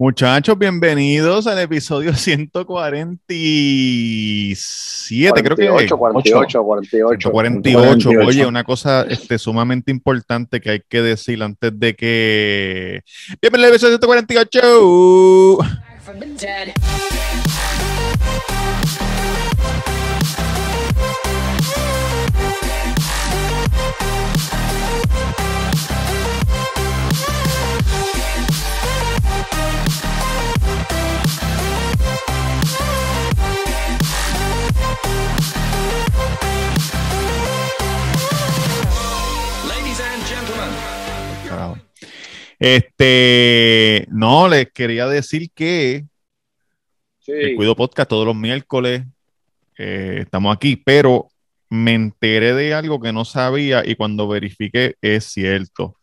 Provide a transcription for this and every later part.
Muchachos, bienvenidos al episodio 147, creo que 48, 48, 48. 48. Oye, una cosa este, sumamente importante que hay que decir antes de que... Bienvenido al episodio 148. Este, no, les quería decir que el. Cuido Podcast todos los miércoles eh, estamos aquí, pero me enteré de algo que no sabía y cuando verifiqué es cierto.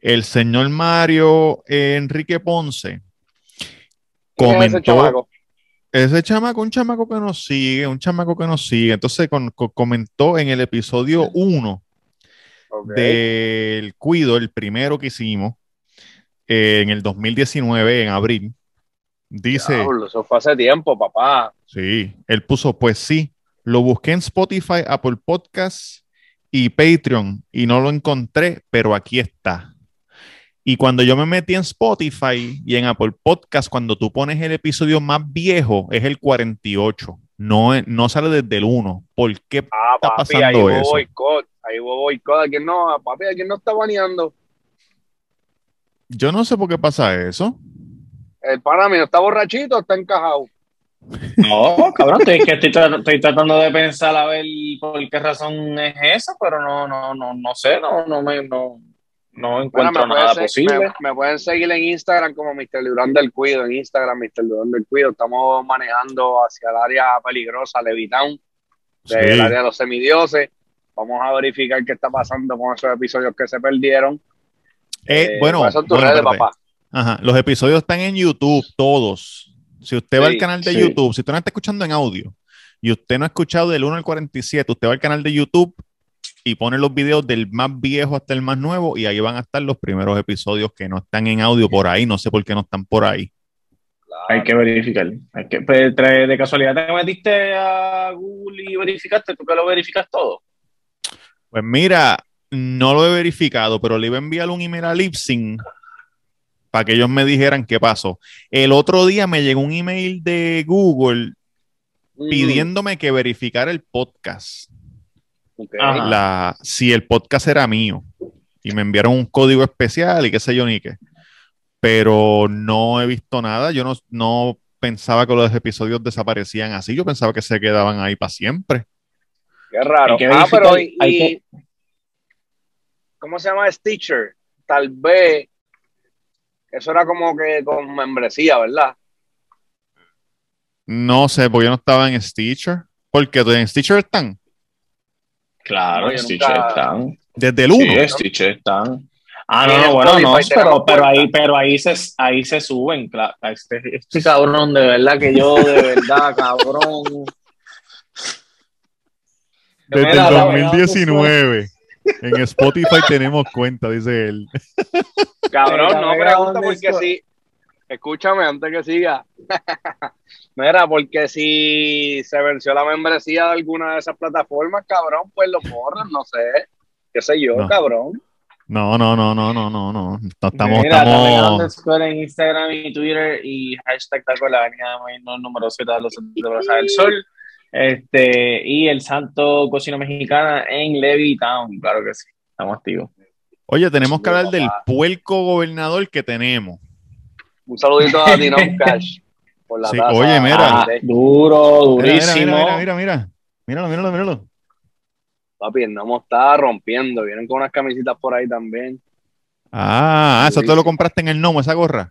El señor Mario Enrique Ponce ¿Quién es ese comentó, ese chamaco, un chamaco que nos sigue, un chamaco que nos sigue, entonces con- comentó en el episodio 1 Ok. del Cuido, el primero que hicimos eh, en el 2019, en abril, dice... Diablo, eso fue hace tiempo, papá. Sí, él puso, pues sí, lo busqué en Spotify, Apple Podcasts y Patreon y no lo encontré, pero aquí está. Y cuando yo me metí en Spotify y en Apple Podcasts, cuando tú pones el episodio más viejo, es el 48, no, no sale desde el 1. ¿Por qué Ah, está papi, ahí pasando hubo eso? boicot. Ahí hubo boicot. ¿A quién no? Papi, ¿a quién no está baneando? Yo no sé por qué pasa eso. El pana mío está borrachito, está encajado. No, cabrón, estoy, que estoy, tra- estoy tratando de pensar a ver por qué razón es esa, pero no, no, no, no sé, no, no me, no, no Bueno, encuentro me, nada posible. me- me pueden seguir en Instagram como Mr. Durán del Cuido. En Instagram, Mr. Durán del Cuido. Estamos manejando hacia el área peligrosa, Levitown, del Sí. área de los semidioses. Vamos a verificar qué está pasando con esos episodios que se perdieron. Eh, Eh, bueno, ¿cuáles son tus bueno, redes, espérate. papá? Ajá, los episodios están en YouTube, todos. Si usted va al canal de sí. YouTube, si usted no está escuchando en audio y usted no ha escuchado del 1 al 47, usted va al canal de YouTube y pone los videos del más viejo hasta el más nuevo y ahí van a estar los primeros episodios que no están en audio por ahí. No sé por qué no están por ahí. Hay que verificar. Hay que, pues, de casualidad te metiste a Google y verificaste, tú que lo verificas todo. Pues mira, no lo he verificado, pero le iba a enviar un email a Lipsyn para que ellos me dijeran qué pasó. El otro día me llegó un email de Google Mm, pidiéndome que verificara el podcast. la, si el podcast era mío y me enviaron un código especial y qué sé yo ni qué. Pero no he visto nada. Yo no, no pensaba que los episodios desaparecían así. Yo pensaba que se quedaban ahí para siempre. Qué raro. Hay que ah, pero y, hay y- que- ¿cómo se llama Stitcher? Tal vez eso era como que con membresía, ¿verdad? No sé, porque yo no estaba en Stitcher. Porque en Stitcher están Claro, No, yo Stitcher nunca- están. desde el 1. Sí, Stitcher están. Ah, no, en no, bueno, no, pero, ahí, pero ahí se, ahí se suben, claro. Este, este cabrón, de verdad que yo, de verdad, cabrón. Desde el la 2019. En Spotify tenemos cuenta, dice él. Cabrón, Mira, no mira pregunta porque si. Escúchame antes que siga. Mira, porque si se venció la membresía de alguna de esas plataformas, cabrón, pues lo borran, no sé. ¿Qué sé yo, No. cabrón? No, no, no, no, no, no, no. Estamos, Mira, también estamos. en Instagram y Twitter y hashtag taco la avenida número 7 de los del Sol. Este, y el Santo Cocina Mexicana en Levittown, claro que sí, estamos activos. Oye, tenemos que hablar del puerco gobernador que tenemos. Un saludito a Dinam Cash por la Sí, taza. oye, mira. Ah, duro, Mira, mira, durísimo. Mira, mira, mira, mira. Míralo, míralo, míralo. Papi, el Nomo está rompiendo. Vienen con unas camisitas por ahí también. Ah, eso te lo compraste en el Nomo, esa gorra.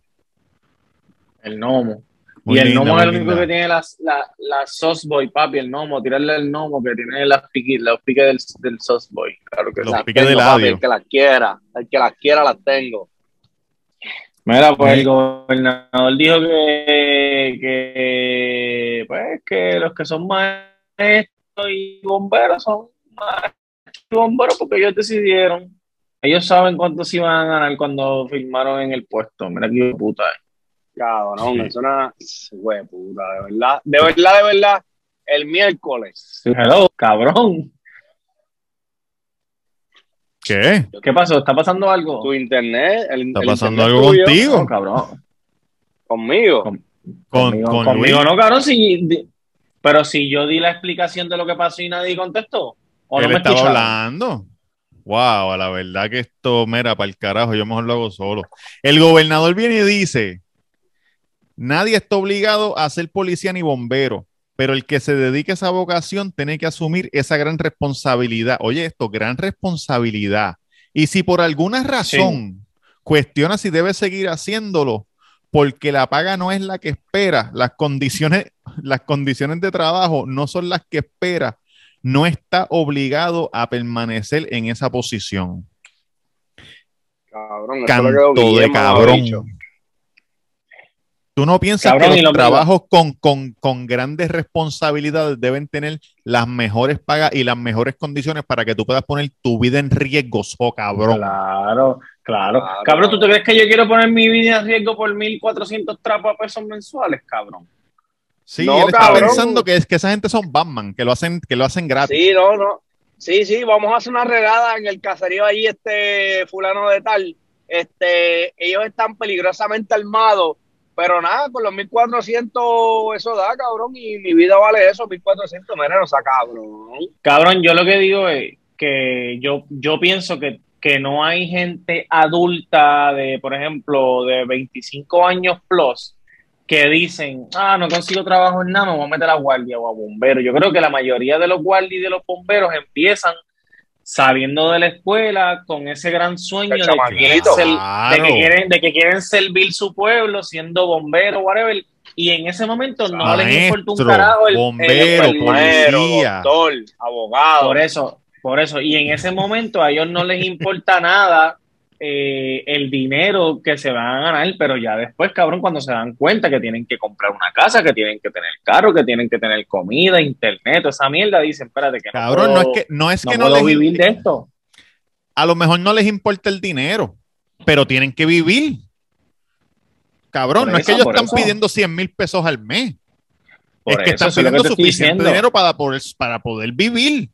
El gnomo. Muy y el linda, gnomo es el único que tiene las, la, la sauce boy, papi, el gnomo, tirarle el gnomo que tiene las piques, los piques del, del sauce boy, claro que Los sí. Las piques de tengo, papi, labio. el que las quiera. El que las quiera las tengo. Mira, pues Sí. el gobernador dijo que, que, pues, que los que son maestros y bomberos son maestros y bomberos porque ellos decidieron. Ellos saben cuánto se iban a ganar cuando firmaron en el puesto. Mira qué puta. Cabrón, Sí. es una hueputa, de verdad. De verdad, de verdad, el miércoles. Hello, cabrón. ¿Qué? ¿Qué pasó? ¿Está pasando algo? Tu internet, el, ¿Está el pasando internet algo tuyo, contigo? No, cabrón. Conmigo. Con- Con, conmigo, con conmigo no, cabrón. Si, di- pero si yo di la explicación de lo que pasó y nadie contestó. ¿O no Él me estaba escucharon? hablando. Wow, la verdad que esto, mira, para el carajo, yo mejor lo hago solo. El gobernador viene y dice, nadie está obligado a ser policía ni bombero, pero el que se dedique a esa vocación tiene que asumir esa gran responsabilidad. Oye, esto, gran responsabilidad. Y si por alguna razón cuestiona si debe seguir haciéndolo, porque la paga no es la que espera, las condiciones, las condiciones de trabajo no son las que espera, no está obligado a permanecer en esa posición. Cabrón, eso Canto de cabrón. ¿Tú no piensas Cabrón, que los lo- trabajos con, con- con grandes responsabilidades deben tener las mejores pagas y las mejores condiciones para que tú puedas poner tu vida en riesgo, so cabrón? Claro, claro, Claro. Cabrón, ¿tú te crees que yo quiero poner mi vida en riesgo por 1.400 trapos a pesos mensuales, cabrón? Sí, No, él está cabrón. pensando que, es, que esa gente son Batman, que lo hacen, que lo hacen gratis. Sí, no, no. Sí, sí, vamos a hacer una regada en el caserío allí, este fulano de tal. Este, ellos están peligrosamente armados, pero nada, con los 1400 eso da, cabrón, y mi vida vale eso, 1400, mira, no sea cabrón. Cabrón, yo lo que digo es que yo, yo pienso que, que no hay gente adulta de, por ejemplo, de 25 años plus que dicen, ah, no consigo trabajo en nada, me voy a meter a guardia o a bombero. Yo creo que la mayoría de los guardias y de los bomberos empiezan saliendo de la escuela con ese gran sueño de que, quieren ser- de, Claro. que quieren, de que quieren servir su pueblo siendo bombero, whatever. Y en ese momento no les importa un Maestro, carajo el, bombero, el- Policía. doctor, abogado. por eso, por eso. Y en ese momento a ellos no les importa nada eh, el dinero que se van a ganar, pero ya después, cabrón, cuando se dan cuenta que tienen que comprar una casa, que tienen que tener carro, que tienen que tener comida, internet, esa mierda, dicen, espérate que no Cabrón, puedo, no es que no, es no que no puedo les vivir de esto. a lo mejor no les importa el dinero, pero tienen que vivir. Cabrón, Por no es que ellos están eso. pidiendo 100 mil pesos al mes. Por es que eso, están pidiendo suficiente dinero para poder, para poder vivir.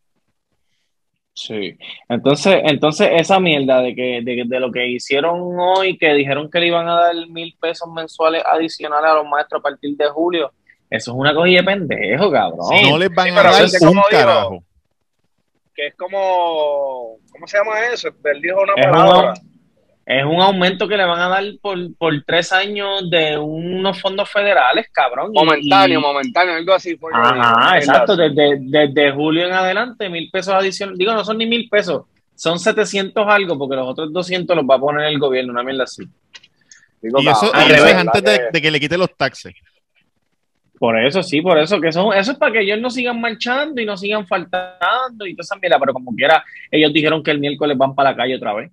Sí. Entonces, entonces esa mierda de que de, de lo que hicieron hoy, que dijeron que le iban a dar mil pesos mensuales adicionales a los maestros a partir de julio, eso es una cogida de pendejo, cabrón. no les van sí, a dar un digo, carajo. Que es como, ¿cómo se llama eso? Él dijo una es. Es un aumento que le van a dar por, por tres años de unos fondos federales, cabrón. Momentáneo, y- momentáneo, algo así. Dijo, Ajá, exacto. Desde, desde julio en adelante, mil pesos adicionales. Digo, no son ni mil pesos, son 700 algo, porque los otros 200 los va a poner el gobierno, una mierda así. Digo, Y eso, y al eso es revés, antes ¿verdad de, que- de que le quite los taxes. Por eso, sí, por eso, que son, eso es para que ellos no sigan marchando y no sigan faltando y toda esa mierda, pero como quiera, ellos dijeron que el miércoles van para la calle otra vez.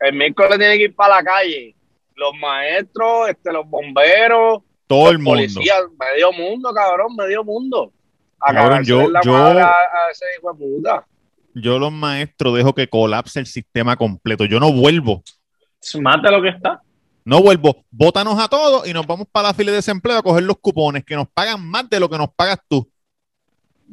El miércoles tiene que ir para la calle. Los maestros, este, los bomberos, Todo el mundo. policías, medio mundo, cabrón, medio mundo. A Cabrón, cagarse yo- la yo- a, a ese hijo de puta. Yo los maestros dejo que colapse el sistema completo. Yo no vuelvo. Mata lo que está. No vuelvo. Bótanos a todos y nos vamos para la fila de desempleo a coger los cupones que nos pagan más de lo que nos pagas tú.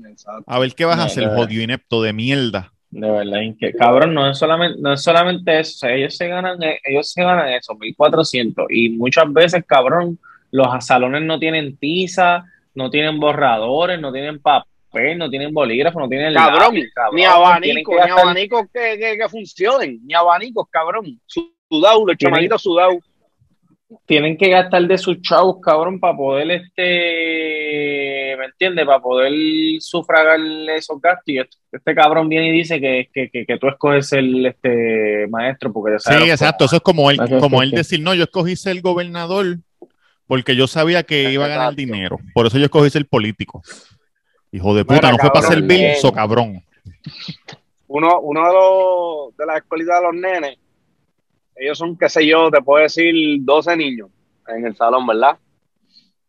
Exacto. A ver qué vas a hacer, jodido inepto de mierda. De verdad, que cabrón, no es solamente, no es solamente eso, o sea, ellos se ganan, eh, ellos se ganan eso, 1400, y muchas veces, cabrón, los salones no tienen tiza, no tienen borradores, no tienen papel, no tienen bolígrafo, no tienen Cabrón, lápiz, cabrón, ni que ni gastar- abanicos que, que, que funcionen, ni abanicos, cabrón. Sudado, los chamaquitos sudados. tienen que gastar de sus chavos, cabrón, para poder, este, ¿me entiendes? Para poder sufragar esos gastos. Y este, este cabrón viene y dice que, que, que, que tú escoges el este, maestro porque ya Sí, exacto. Eso es como él, como él decir, no, yo escogí ser el gobernador porque yo sabía que iba a ganar dinero. Por eso yo escogí ser político. Hijo de puta, Mira, no fue para cabrón, servir, bien. so cabrón. Uno, uno de los de la escuelita de los nenes, ellos son, qué sé yo, te puedo decir, 12 niños en el salón, ¿verdad?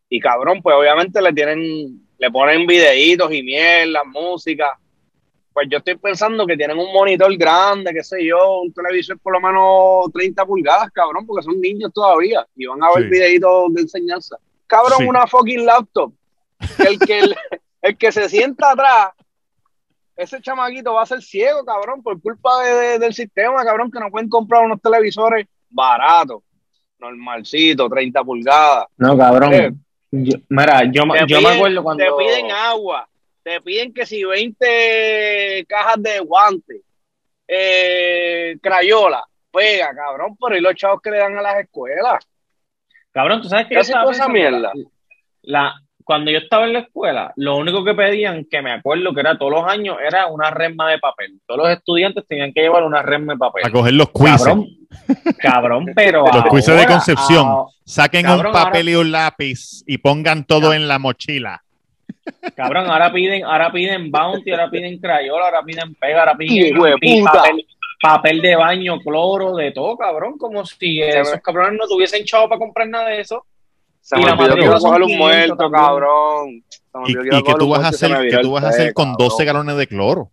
Y cabrón, pues obviamente le tienen, le ponen videitos y mierda, música. pues yo estoy pensando que tienen un monitor grande, qué sé yo, un televisor por lo menos 30 pulgadas, cabrón, porque son niños todavía y van a ver Sí. videitos de enseñanza. Cabrón, Sí. una fucking laptop. El que, el, el que se sienta atrás, ese chamaquito va a ser ciego, cabrón, por culpa de- de- del sistema, cabrón, que no pueden comprar unos televisores baratos, normalcitos, 30 pulgadas. No, cabrón. Yo- mira, yo, me- Te yo me acuerdo cuando. Te piden agua, te piden que si 20 cajas de guantes, eh, crayola, pega, cabrón, pero y los chavos que le dan a las escuelas. Cabrón, tú sabes que ¿Qué yo hace estaba toda esa pensando? mierda? La, cuando yo estaba en la escuela, lo único que pedían, que me acuerdo que era todos los años, era una resma de papel. Todos los estudiantes tenían que llevar una resma de papel. A coger los quizzes. Cabrón, cabrón, pero Los quizzes de ahora, Concepción. ah, Saquen Cabrón, un papel y un lápiz y pongan todo en la mochila. cabrón, ahora piden, ahora piden bounty, ahora piden crayola, ahora piden pega, ahora piden papel, papel de baño, cloro, de todo, cabrón, como si esos cabrones no tuviesen chavo para comprar nada de eso. Se Y me la olvidó que coger un 500 muerto, también. cabrón. Se me ¿Y, que y tú vas a y hacer? me ¿Qué viró tú vas a hacer con cabrón. 12 galones de cloro?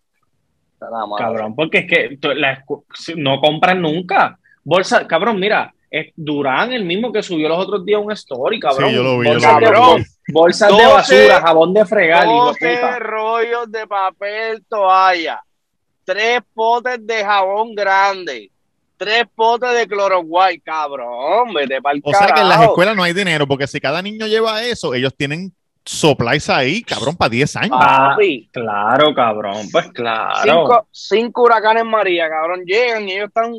Cabrón, porque es que la no compran nunca. Bolsa, cabrón, mira, es Durán, el mismo que subió los otros días un story, cabrón. Sí, yo lo vi, yo bolsas, lo de, vi. bol- bolsas de 12, basura, jabón de fregar, hijo de 12 puta. rollos de papel toalla, tres potes de jabón grande, tres potes de cloro white, cabrón, vete para el O sea que en las carajo. escuelas no hay dinero, porque si cada niño lleva eso, ellos tienen supplies ahí, cabrón, para 10 años. Papi, Claro, cabrón, pues claro. cinco, cinco huracanes María, cabrón, llegan y ellos están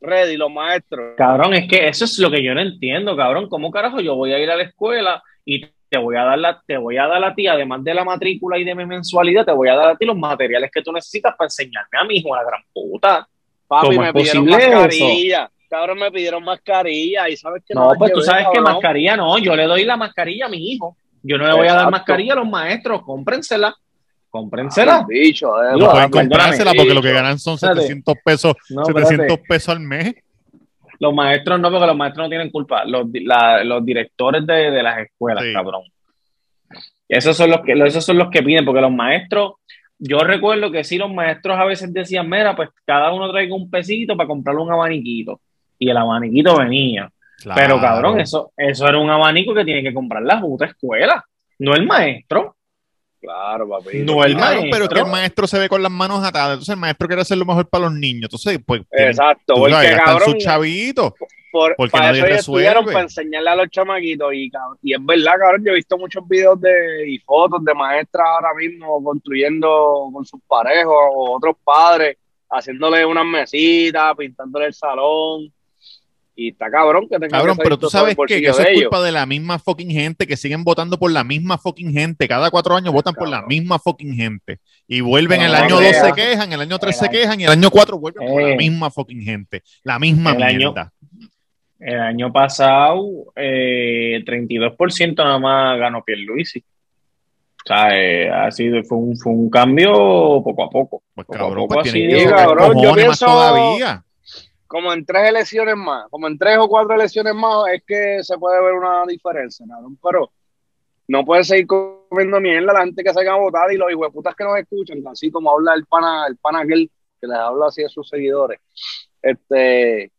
ready, los maestros. Cabrón, es que eso es lo que yo no entiendo, cabrón. ¿Cómo carajo yo voy a ir a la escuela y te voy a dar la, te voy a dar a ti, además de la matrícula y de mi mensualidad, te voy a dar a ti los materiales que tú necesitas para enseñarme a mi hijo, la gran puta? Papi, ¿Cómo me pidieron eso? mascarilla. Cabrón, me pidieron mascarilla y sabes que No, las pues tú sabes que mascarilla no, yo le doy la mascarilla a mi hijo. Yo no le voy a dar mascarilla a los maestros, cómprensela. Cómprensela. Bicho, eh, No pueden comprársela porque lo que ganan son Espérate. 700 pesos, No, 700 espérate. pesos al mes. Los maestros no, porque los maestros no tienen culpa. Los, la- los directores de, de las escuelas, Sí. cabrón. Esos son los que, esos son los que piden, porque los maestros, yo recuerdo que sí, los maestros a veces decían, mira, pues cada uno traiga un pesito para comprarle un abaniquito. Y el abaniquito venía. Pero cabrón, eso, eso era un abanico que tiene que comprar la puta escuela, no el maestro. Claro, papi. No el Claro, maestro. pero que el maestro se ve con las manos atadas. Entonces el maestro quiere hacer lo mejor para los niños. Entonces, pues, Exacto, tú porque cabrón, sus chavitos. Por, porque para nadie eso estudiaron para enseñarle a los chamaquitos y, y es verdad, cabrón, yo he visto muchos videos de, y fotos de maestras ahora mismo construyendo con sus parejos o otros padres, haciéndole unas mesitas, pintándole el salón y está cabrón que tengan Cabrón, que pero tú sabes que eso es culpa de la misma fucking gente, que siguen votando por la misma fucking gente. Cada cuatro años votan por la misma fucking gente. Y vuelven No, el año no 2 se quejan, el año 3 El se año- quejan y el año 4 vuelven por la Eh. misma fucking gente. La misma El año- mierda. El año pasado, eh, 32% nada más ganó Pierluisi. O sea, eh, ha sido, fue, un, fue un cambio poco a poco. Pues Poco a cabrón, poco pues así que cabrón, yo pienso- todavía. como en tres elecciones más, como en tres o cuatro elecciones más, es que se puede ver una diferencia, cabrón. Pero no puede seguir comiendo mierda la gente que salga a votar y los hijueputas que nos escuchan, así como habla el pana, el pana aquel que les habla así a sus seguidores. Este,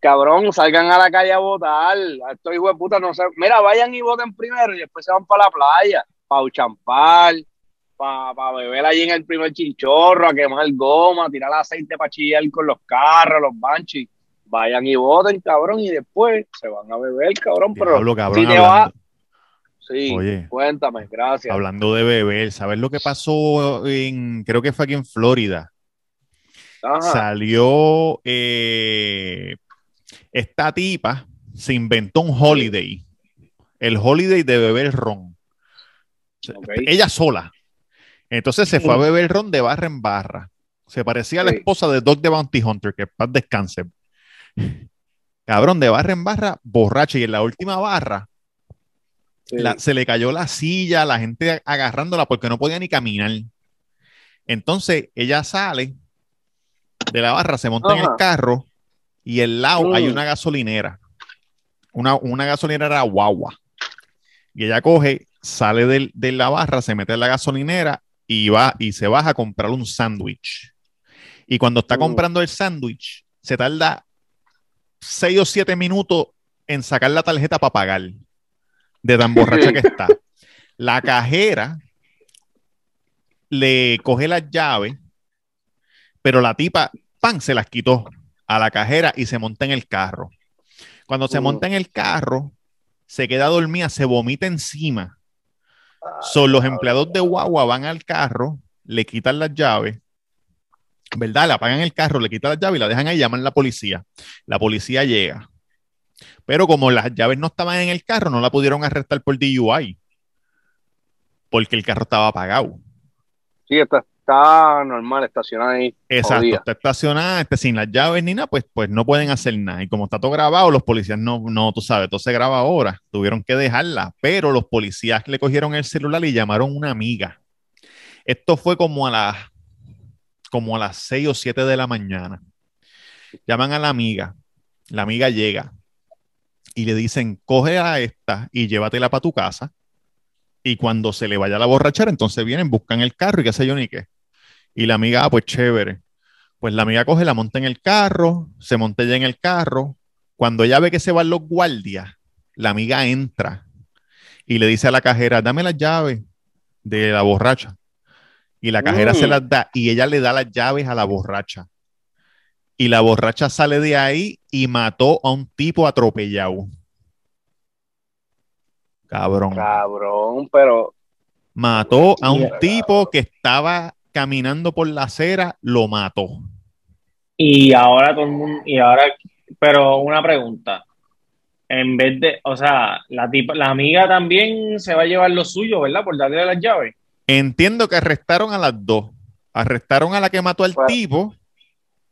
cabrón, salgan a la calle a votar. A estos hijueputas no sé. Mira, vayan y voten primero y después se van para la playa, para champar, para beber allí en el primer chinchorro, a quemar goma, tirar aceite para chillar con los carros, los banchis. Vayan y voten, cabrón, y después se van a beber, cabrón. Pero Diablo, cabrón, si te va, sí, Oye. cuéntame, gracias. hablando de beber, ¿sabes lo que pasó en, creo que fue aquí en Florida? Ajá. Salió eh, esta tipa, se inventó un holiday, el holiday de beber ron. Ella sola. Entonces se fue a beber ron de barra en barra. Se parecía a la esposa de Dog the Bounty Hunter, que paz descanse. Cabrón, de barra en barra, borracha. Y en la última barra, Sí. la- se le cayó la silla, la gente agarrándola porque no podía ni caminar. Entonces ella sale de la barra, se monta en el carro y al lado Mm. hay una gasolinera. Una, una gasolinera guagua. Y ella coge, sale del- de la barra, se mete en la gasolinera y va y se baja a comprar un sándwich. Y cuando está comprando el sándwich, se tarda seis o siete minutos en sacar la tarjeta para pagar. De tan borracha que está. La cajera le coge las llaves, pero la tipa, pan, se las quitó a la cajera y se monta en el carro. Cuando se Uh. monta en el carro, se queda dormida, se vomita encima. Son los empleados de Guagua van al carro, le quitan las llaves, ¿verdad? Le apagan el carro, le quitan las llaves y la dejan ahí, llaman a la policía. La policía llega. Pero como las llaves no estaban en el carro, no la pudieron arrestar por DUI. Porque el carro estaba apagado. Sí, está, está normal, estacionada ahí. Exacto, Jodida. está estacionada, este, sin las llaves ni nada, pues, pues no pueden hacer nada. Y como está todo grabado, los policías no, no, tú sabes, todo se graba ahora, tuvieron que dejarla, pero los policías le cogieron el celular y llamaron a una amiga. Esto fue como a las como a las 6 o 7 de la mañana. Llaman a la amiga, la amiga llega y le dicen, coge a esta y llévatela para tu casa. Y cuando se le vaya la borrachera, entonces vienen, buscan el carro y qué sé yo ni qué. Y la amiga, ah, pues chévere. Pues la amiga coge, la monta en el carro, se monta ella en el carro. Cuando ella ve que se van los guardias, la amiga entra y le dice a la cajera, dame las llaves de la borracha. Y la cajera Mm. se las da y ella le da las llaves a la borracha. Y la borracha sale de ahí y mató a un tipo atropellado. Cabrón. Cabrón, pero Mató a un tipo que estaba caminando por la acera, lo mató. Y ahora todo el mundo, y ahora, pero una pregunta. En vez de, o sea, la tipa, la amiga también se va a llevar lo suyo, ¿verdad? Por darle las llaves. Entiendo que arrestaron a las dos. Arrestaron a la que mató al Bueno. tipo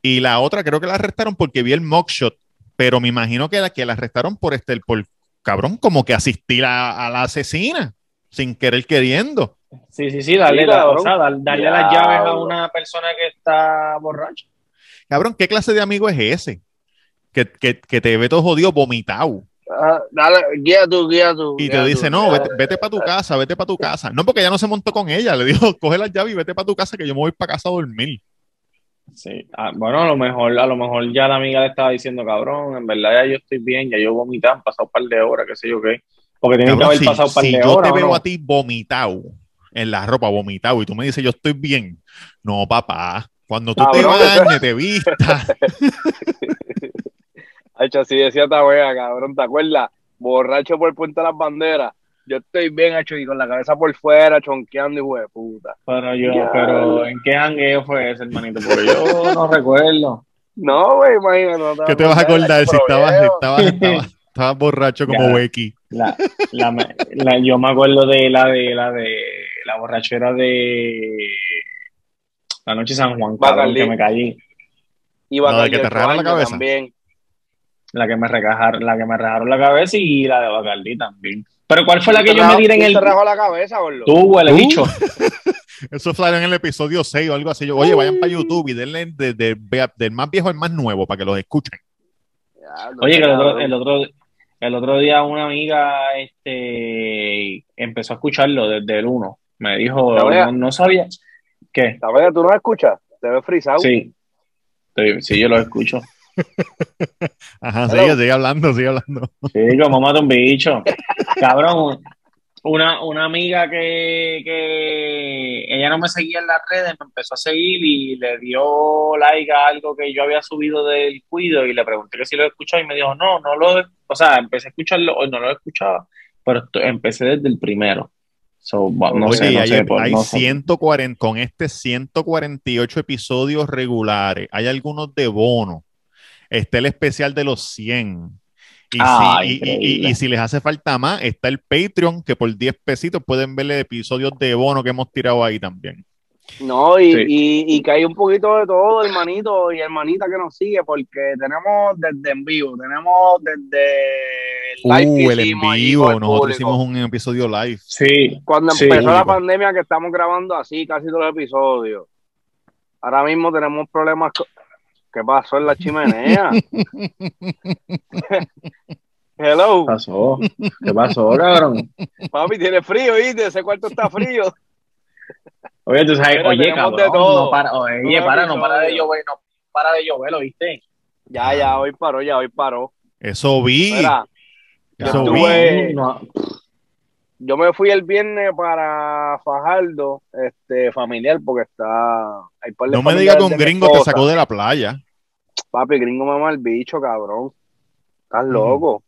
y la otra creo que la arrestaron porque vi el mugshot, pero me imagino que la que la arrestaron por este, por cabrón, como que asistir a, a la asesina sin querer queriendo. Sí, sí, sí, darle, Sí, la- cabrón. o sea, darle las llaves a una persona que está borracha. Cabrón, ¿qué clase de amigo es ese? Que, que, que te ve todo jodido, vomitado. ah, dale, guía tú, guía tú. Y guía te dice, tú, no, vete, vete para tu casa, vete para tu casa. No, porque ella no se montó con ella. Le dijo, coge las llaves y vete para tu casa que yo me voy para casa a dormir. Sí. Ah, bueno, a lo mejor, a lo mejor ya la amiga le estaba diciendo, cabrón, en verdad ya yo estoy bien, ya yo vomité, han pasado un par de horas, qué sé yo qué. Porque tiene que Cabrón, haber si, pasado un par si de yo horas. te ¿o veo no? a ti vomitado en la ropa, vomitado, y tú me dices, yo estoy bien. No, papá. Cuando tú Cabrón, te bañes, te vistas. Hacho, así decía esta wea, cabrón, ¿te acuerdas? Borracho por Puente de las Banderas. Yo estoy bien, hecho, y con la cabeza por fuera, chonqueando, hijo de puta. Pero yo, Ya. pero ¿en qué jangueo fue ese, hermanito? Porque yo no recuerdo. No, güey, imagínate. no ¿Qué te vas a acordar si estabas, estabas, estabas, estabas borracho como Ya. Becky? La, la, la- yo me acuerdo de la de la de la borrachera de la noche de San Juan, cabrón, que me caí. Y No, de que te del rajaron la cabeza. También. La que me recajaron, la que me rejaron la cabeza y la de Bacardí también. Pero ¿cuál fue la que ¿Quién yo me tiré en el te la cabeza, boludo? tú, huele ¿Tú? bicho? Eso fue en el episodio 6 o algo así. Yo, Oye, vayan para YouTube y denle de- de- vea- del más viejo al más nuevo para que los escuchen. Ya, no Oye, que el otro, el otro, el otro día una amiga este, empezó a escucharlo desde el 1. Me dijo, no, no sabía. ¿Qué? ¿Sabes? ¿Tú no me escuchas? Te ves frisado. Sí. Sí, sí, yo lo escucho. Ajá, sigue, sigue hablando, sigue hablando. Sí, como mata un bicho. Cabrón, una, una amiga que, que ella no me seguía en las redes, me empezó a seguir y le dio like a algo que yo había subido del cuido y le pregunté que si lo escuchaba y me dijo, no, no lo, o sea, empecé a escucharlo, o no lo escuchaba, pero esto- empecé desde el primero. So, bueno, no Oye, sé, no hay, sé, por- hay no sé. 140, con este 148 episodios regulares, hay algunos de bono. Está el especial de los 100. Y, Ah, si, y si les hace falta más, está el Patreon, que por 10 pesitos pueden ver episodios de bono que hemos tirado ahí también. No, y, Sí. y, y que hay un poquito de todo, hermanito y hermanita que nos sigue, porque tenemos desde en vivo, tenemos desde el live Uh, el en vivo. con Nosotros público. hicimos un episodio live. Sí, Cuando Sí. empezó la pandemia que estamos grabando así casi todos los episodios. Ahora mismo tenemos problemas. co- ¿Qué pasó en la chimenea? Hello, ¿qué pasó? ¿Qué pasó, cabrón? papi, tiene frío, ¿viste? Ese cuarto está frío. Oye, tú sabes, Mira, oye, cabrón, de todo. no para, oye, para, no para de llover, no para de llover, ¿lo viste? Ya, ya, hoy paró, ya, hoy paró. Eso vi. Mira, Eso yo vi. No, yo me fui el viernes para Fajardo, este, familiar, porque está... hay par de No me digas que un gringo te sacó de la playa. Papi, gringo mamá el bicho, cabrón. Estás loco.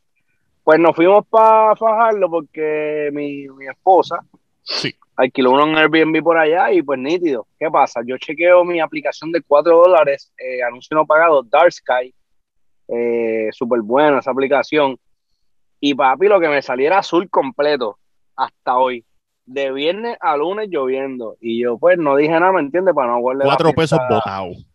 Pues nos fuimos para Fajardo porque mi, mi esposa Sí. Alquiló uno en Airbnb por allá y pues nítido. ¿Qué pasa? Yo chequeo mi aplicación de 4 dólares, eh, anuncio no pagado, Dark Sky. Eh, Súper buena esa aplicación. Y papi, lo que me saliera azul completo hasta hoy. De viernes a lunes lloviendo. Y yo pues no dije nada, ¿me entiendes? Para no guardar Cuatro pesos botados.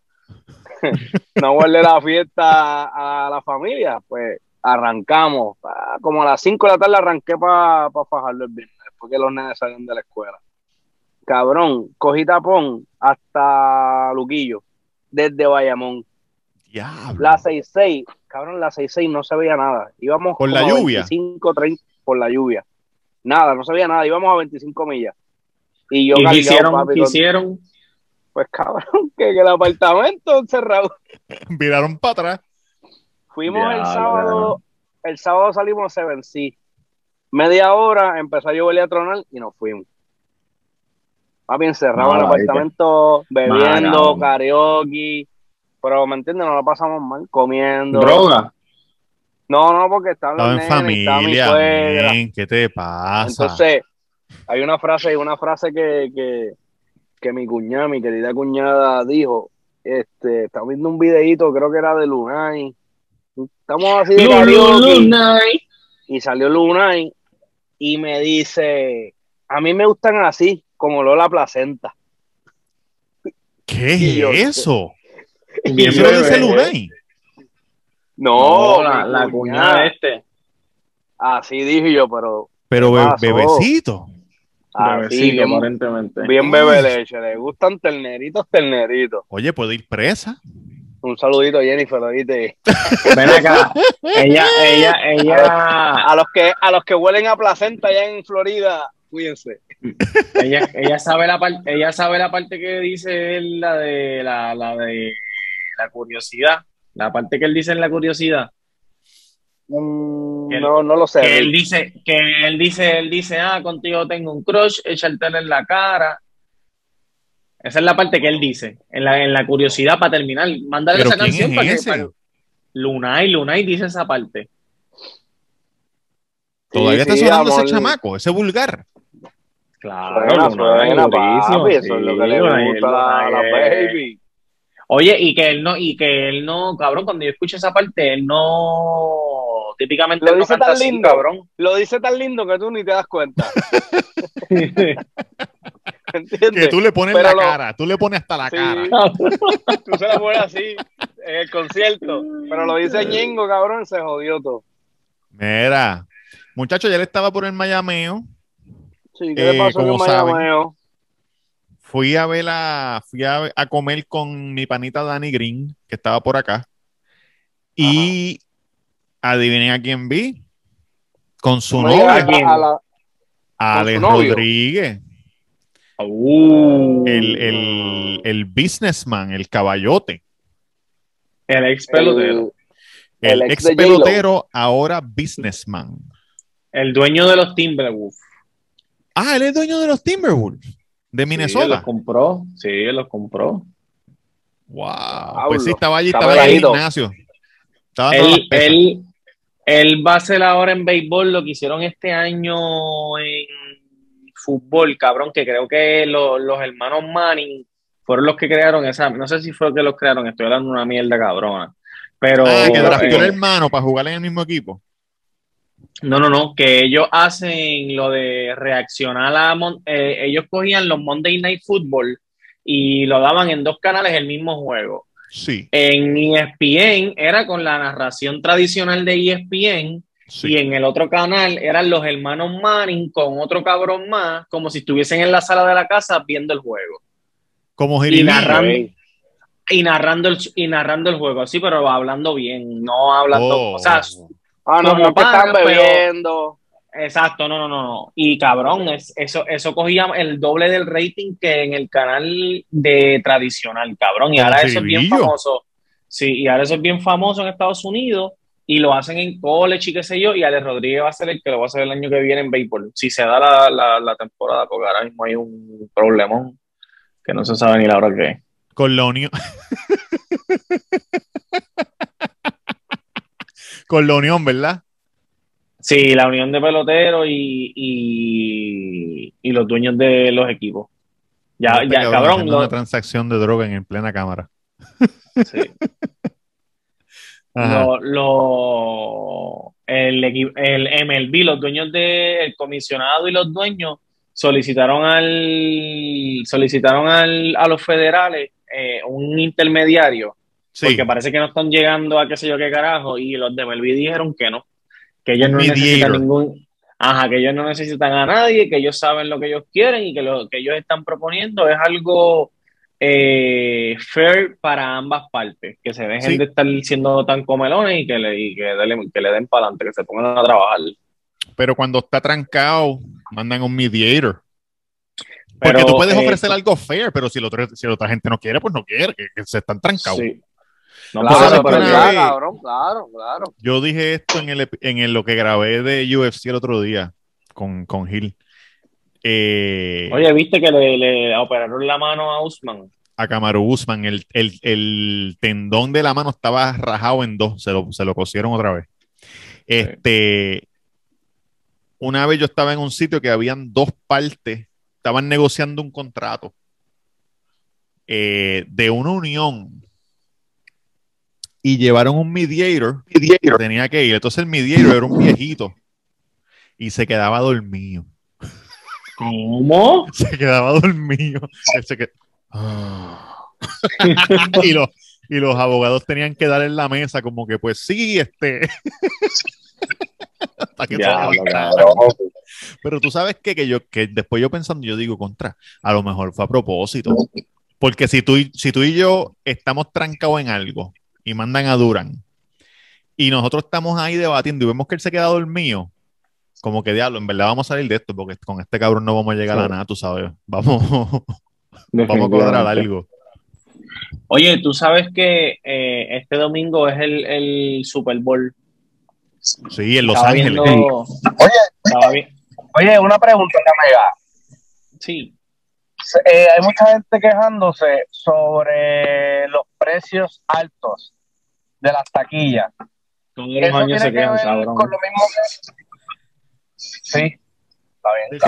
no guardé la fiesta a la familia, pues arrancamos. Ah, Como a las 5 de la tarde arranqué para pa Fajardo el viernes, después que los nenes salieron de la escuela. Cabrón, cogí tapón hasta Luquillo, desde Bayamón. Diablo. La 66, cabrón, la 66 no se veía nada. Íbamos ¿Por la lluvia? 25, 30, por la lluvia. Nada, no se veía nada, íbamos a 25 millas. Y yo ¿Y cargado, hicieron? papi, ¿Qué hicieron? pues cabrón, que, que el apartamento cerrado. Viraron para atrás. Fuimos el sábado, el sábado salimos a Seven Sea. Media hora empezó a llover y a tronar y nos fuimos. Papi encerrado en el apartamento, bebiendo, Mala, karaoke. Pero, ¿me entiendes? No la pasamos mal, comiendo. ¿Droga? No, no, porque estaban Estaba los en nenes, estaba mi familia. ¿Qué te pasa? Entonces, hay una frase, una frase que, que, que mi cuñada, mi querida cuñada, dijo. Este, estamos viendo un videito, creo que era de Lunay. Estamos así de Lunay. y salió Lunay y me dice, a mí me gustan así, como Lola Placenta. ¿Qué Y yo- es eso? Bien ¿Eso lo dice Lunay? No, No, la, cuñada. este. Así dije yo, pero Pero ¿Qué be- pasó? bebecito. así, Bebecito, bien, aparentemente. bien bebe leche. Le gustan terneritos, terneritos. Oye, ¿puedo ir presa? Un saludito, Jennifer, ¿oíste? Ven acá. Ella, ella, ella, A los que, a los que huelen a placenta allá en Florida, cuídense. ella, ella sabe la parte, ella sabe la parte que dice él, la de la, la de la curiosidad. La parte que él dice en la curiosidad. Mm, Que él- no, no lo sé. Que él dice, que él dice, él dice, ah, contigo tengo un crush, échatelo en la cara. Esa es la parte que él dice, en la, en la curiosidad para terminar. Mándale ¿Pero esa quién canción es para que, ese? para- Lunay, Lunay dice esa parte. Todavía Sí, está sí, sonando amor. ese chamaco, ese vulgar. Claro, Suena, papi, eso es lo que le gusta a la, es- baby. Oye, y que él no, y que él no, cabrón, cuando yo escucho esa parte, él no, típicamente Lo él no dice canta tan así, lindo. cabrón. Lo dice tan lindo que tú ni te das cuenta. ¿Entiendes? Que tú le pones Pero la lo- cara, tú le pones hasta la Sí. cara. Tú se la pones así en el concierto. Pero lo dice Ñengo, cabrón, se jodió todo. Mira, muchacho, ya le estaba por el Mayameo. Sí, ¿qué Eh, le pasó en el. Mayameo? Fui a ver la, fui a, a comer con mi panita Danny Green, que estaba por acá. Y adivinen a quién vi. Con su No novia, ¿A a Alex. Rodríguez, Uh, el, el, el businessman, el caballote, el ex pelotero. el, El ex pelotero, ahora businessman. El dueño de los Timberwolves. Ah, él es dueño de los Timberwolves de Sí, él Minnesota. los compró. Sí, él los compró. wow, pues sí, estaba allí, estaba en el gimnasio. Estaba Él, él, él va a hacer ahora en béisbol lo que hicieron este año en fútbol, cabrón, que creo que lo- los hermanos Manning fueron los que crearon esa, no sé si fue que los crearon, estoy hablando de una mierda cabrona. Pero ah, que el eh, hermano para jugar en el mismo equipo. no, no, no, que ellos hacen lo de reaccionar a mon- eh, ellos cogían los Monday Night Football y lo daban en dos canales el mismo juego. Sí, En ESPN era con la narración tradicional de ESPN sí. y en el otro canal eran los hermanos Manning con otro cabrón más, como si estuviesen en la sala de la casa viendo el juego Como y narrando, y narrando el y narrando el juego, así, pero hablando bien, no hablando, Oh. o sea, Ah, no, Como no que están pero- bebiendo. Exacto, no, no, no, no. Y cabrón, es, eso, eso cogía el doble del rating que en el canal de tradicional, cabrón. Y ahora eso es bien famoso. Sí, y ahora eso es bien famoso en Estados Unidos y lo hacen en college y qué sé yo. Y Alex Rodríguez va a ser el que lo va a hacer el año que viene en béisbol. Si se da la, la, la temporada, porque ahora mismo hay un problemón que no se sabe ni la hora que es. Con la unión. Con la unión, ¿verdad? Sí, la unión de peloteros y, y, y los dueños de los equipos. Ya, Este ya, cabrón. lo- Una transacción de droga en, en plena cámara. sí. Lo, lo- el, el MLB, los dueños del comisionado y los dueños solicitaron al solicitaron al, a los federales eh, un intermediario Sí. porque parece que no están llegando a qué sé yo qué carajo y los de MLB dijeron que no que ellos no necesitan ningún ajá que ellos no necesitan a nadie que ellos saben lo que ellos quieren y que lo que ellos están proponiendo es algo eh, fair para ambas partes, que se dejen Sí. de estar siendo tan comelones y que le, y que, dele- que le den para adelante, que se pongan a trabajar. Pero cuando está trancado, mandan un mediator. Pero, Porque tú puedes eh, ofrecer algo fair, pero si la, otra, si la otra gente no quiere, pues no quiere, que, que se están trancados. sí. No, Claro, pero- ¿sabes pero que una ya- vez- cabrón, claro, claro. Yo dije esto en, el, en el- lo que grabé de UFC el otro día con, con Gil. Eh, Oye, viste que le, le operaron la mano a Usman. a Kamaru Usman, el, el- el tendón de la mano estaba rajado en dos, se lo, se lo cosieron otra vez. Este, una vez yo estaba en un sitio que habían dos partes, estaban negociando un contrato eh, de una unión y llevaron un mediator, que tenía que ir. Entonces el mediator era un viejito y se quedaba dormido. ¿Cómo? Se quedaba dormido. Él se qued- Ah. y, los, y los abogados tenían que dar en la mesa como que pues sí, este... Que Ya. Pero tú sabes qué? que yo que después yo pensando, yo digo contra, a lo mejor fue a propósito. Porque si tú, y- si tú y yo estamos trancados en algo y mandan a Duran y nosotros estamos ahí debatiendo y vemos que él se queda dormido, como que diablo, en verdad vamos a salir de esto porque con este cabrón no vamos a llegar a nada, tú sabes. Vamos, vamos a cuadrar algo. Oye, tú sabes que eh, este domingo es el, el Super Bowl. Sí, en Los Estaba Ángeles. viendo- estaba vi- Oye, una pregunta, Mega. sí, Eh, hay mucha gente quejándose sobre los precios altos de las taquillas. todos los años se que quejan, ver cabrón. con lo mismo que... Sí, está bien.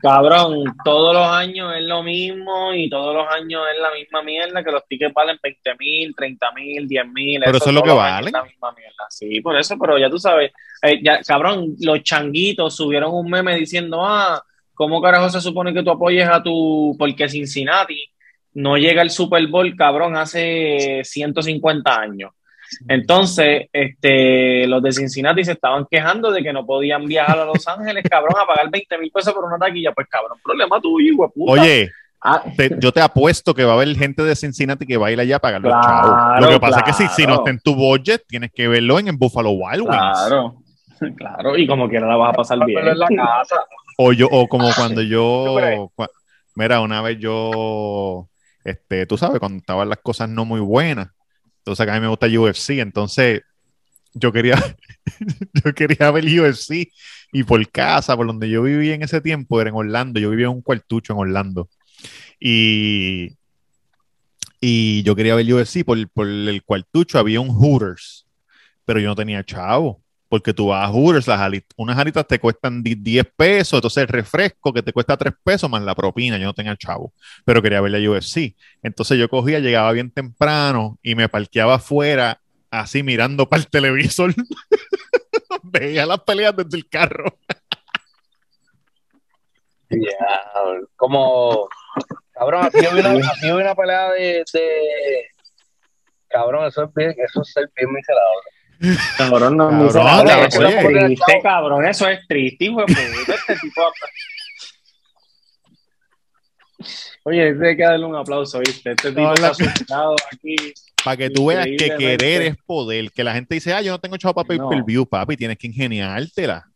Cabrón, todos los años es lo mismo y todos los años es la misma mierda que los tickets valen 20 mil, 30 mil, 10 mil. Pero eso es lo que vale. La misma mierda. Sí, por eso, pero ya tú sabes, eh, ya, cabrón, los changuitos subieron un meme diciendo, ah, ¿cómo carajo se supone que tú apoyes a tu, porque Cincinnati no llega al Super Bowl, cabrón, hace 150 años. Entonces, este, los de Cincinnati se estaban quejando de que no podían viajar a Los Ángeles, cabrón, a pagar 20 mil pesos por una taquilla. Pues, cabrón, problema tuyo, puta. Oye, Ah, te- yo te apuesto que va a haber gente de Cincinnati que va a ir allá a pagar los Claro, chavos. Lo que pasa es que si, si no está en tu budget, tienes que verlo en el Buffalo Wild Wings. claro, claro, y como quiera la vas a pasar bien. En la casa. O yo, o como cuando yo, mira, una vez yo, este, tú sabes, cuando estaban las cosas no muy buenas, entonces que a mí me gusta UFC, entonces yo quería, yo quería ver UFC y por casa, por donde yo vivía en ese tiempo, era en Orlando, yo vivía en un cuartucho en Orlando y, y yo quería ver UFC, por, por el cuartucho había un Hooters, pero yo no tenía chavo. Porque tú vas a Hooters, las ali- unas alitas te cuestan di- 10 pesos, entonces el refresco que te cuesta 3 pesos más la propina, yo no tenía chavo, pero quería ver la UFC. Entonces yo cogía, llegaba bien temprano y me parqueaba afuera, así mirando para el televisor. Veía las peleas desde el carro. Ya, como, cabrón, así yo vi una, una pelea de, de, cabrón, eso es bien, eso es ser bien miserable. Cabrón, no, Cabrón, miserable, cabrón, eso es oye. triste, cabrón, eso es triste, hijo de puta, este tipo. Oye, hay que darle un aplauso, ¿viste? Este tipo No, está asustado aquí. Para que tú veas que querer es poder. Que la gente dice, ah, yo no tengo chavo para pay No. per view, papi. Tienes que ingeniártela.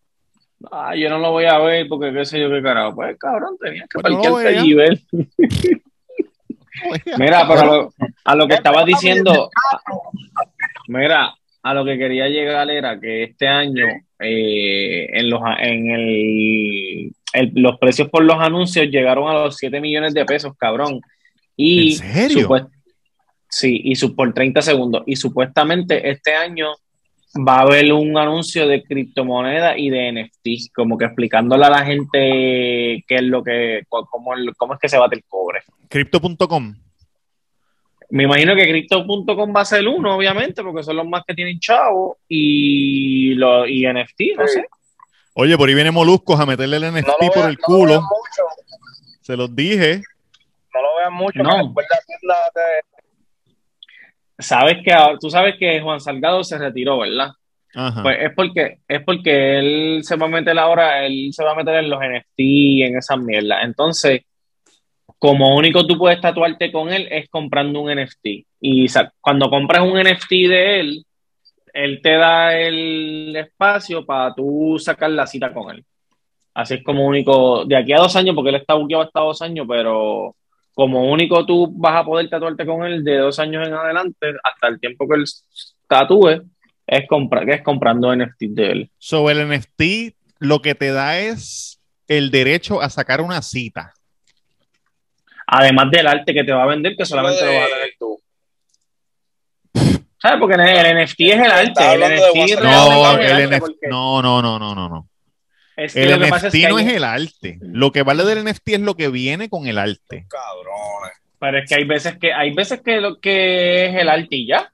Ah, yo no lo voy a ver porque qué sé yo qué carajo. Pues cabrón, tenías que Pues no lo parquearte veas. allí ver. Mira, pero a lo, a lo que estabas diciendo, mira, a lo que quería llegar era que este año eh, en los en el, el- los precios por los anuncios llegaron a los 7 millones de pesos, cabrón. Y ¿En serio? sí, y su, por 30 segundos. Y supuestamente este año va a haber un anuncio de criptomonedas y de NFT, como que explicándole a la gente qué es lo que, cómo, el- cómo es que se bate el cobre. Crypto.com. Me imagino que Crypto.com va a ser uno, obviamente, porque son los más que tienen chavo y, lo, y NFT, no Sí. sé. Oye, por ahí viene Moluscos a meterle el NFT No lo por vean- el no lo culo. vean mucho, Se los dije. no lo vean mucho. No. Sabes que ahora- tú sabes que Juan Salgado se retiró, ¿verdad? Ajá. Pues es porque, es porque él se va a meter ahora, él se va a meter en los NFT, en esas mierdas. Entonces, como único tú puedes tatuarte con él es comprando un NFT. Y cuando compras un NFT de él, él te da el espacio para tú sacar la cita con él. Así es como único, de aquí a dos años, porque él está buqueado hasta dos años, pero como único tú vas a poder tatuarte con él de dos años en adelante, hasta el tiempo que él tatúe, es, compra, es comprando NFT de él. So, el NFT lo que te da es el derecho a sacar una cita. Además del arte que te va a vender, que solamente de- lo vas a tener tú. ¿Sabes? Porque el NFT es el arte. El de NFT. No, el porque no, no, no, no, no, no. es que El NFT es que no hay- es el arte. Lo que vale del NFT es lo que viene con el arte. Cabrones. Pero es que hay veces que hay veces que lo que es el arte y ya.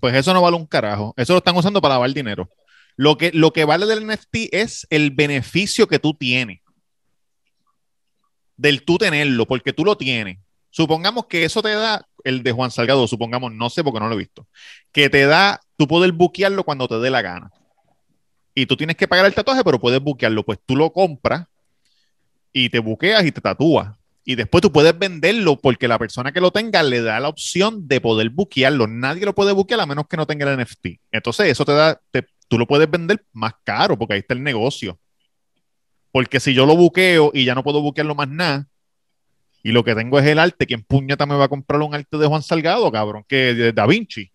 Pues eso no vale un carajo. Eso lo están usando para lavar dinero. Lo que, lo que vale del NFT es el beneficio que tú tienes. Del tú tenerlo, porque tú lo tienes. Supongamos que eso te da, el de Juan Salgado, supongamos, no sé porque no lo he visto, que te da, tú poder buquearlo cuando te dé la gana. Y tú tienes que pagar el tatuaje, pero puedes buquearlo. Pues tú lo compras y te buqueas y te tatúas. Y después tú puedes venderlo porque la persona que lo tenga le da la opción de poder buquearlo. Nadie lo puede buquear a menos que no tenga el NFT. Entonces eso te da, te- tú lo puedes vender más caro porque ahí está el negocio. Porque si yo lo buqueo y ya no puedo buquearlo más nada, y lo que tengo es el arte, ¿quién puñeta me va a comprar un arte de Juan Salgado, cabrón? Que de Da Vinci.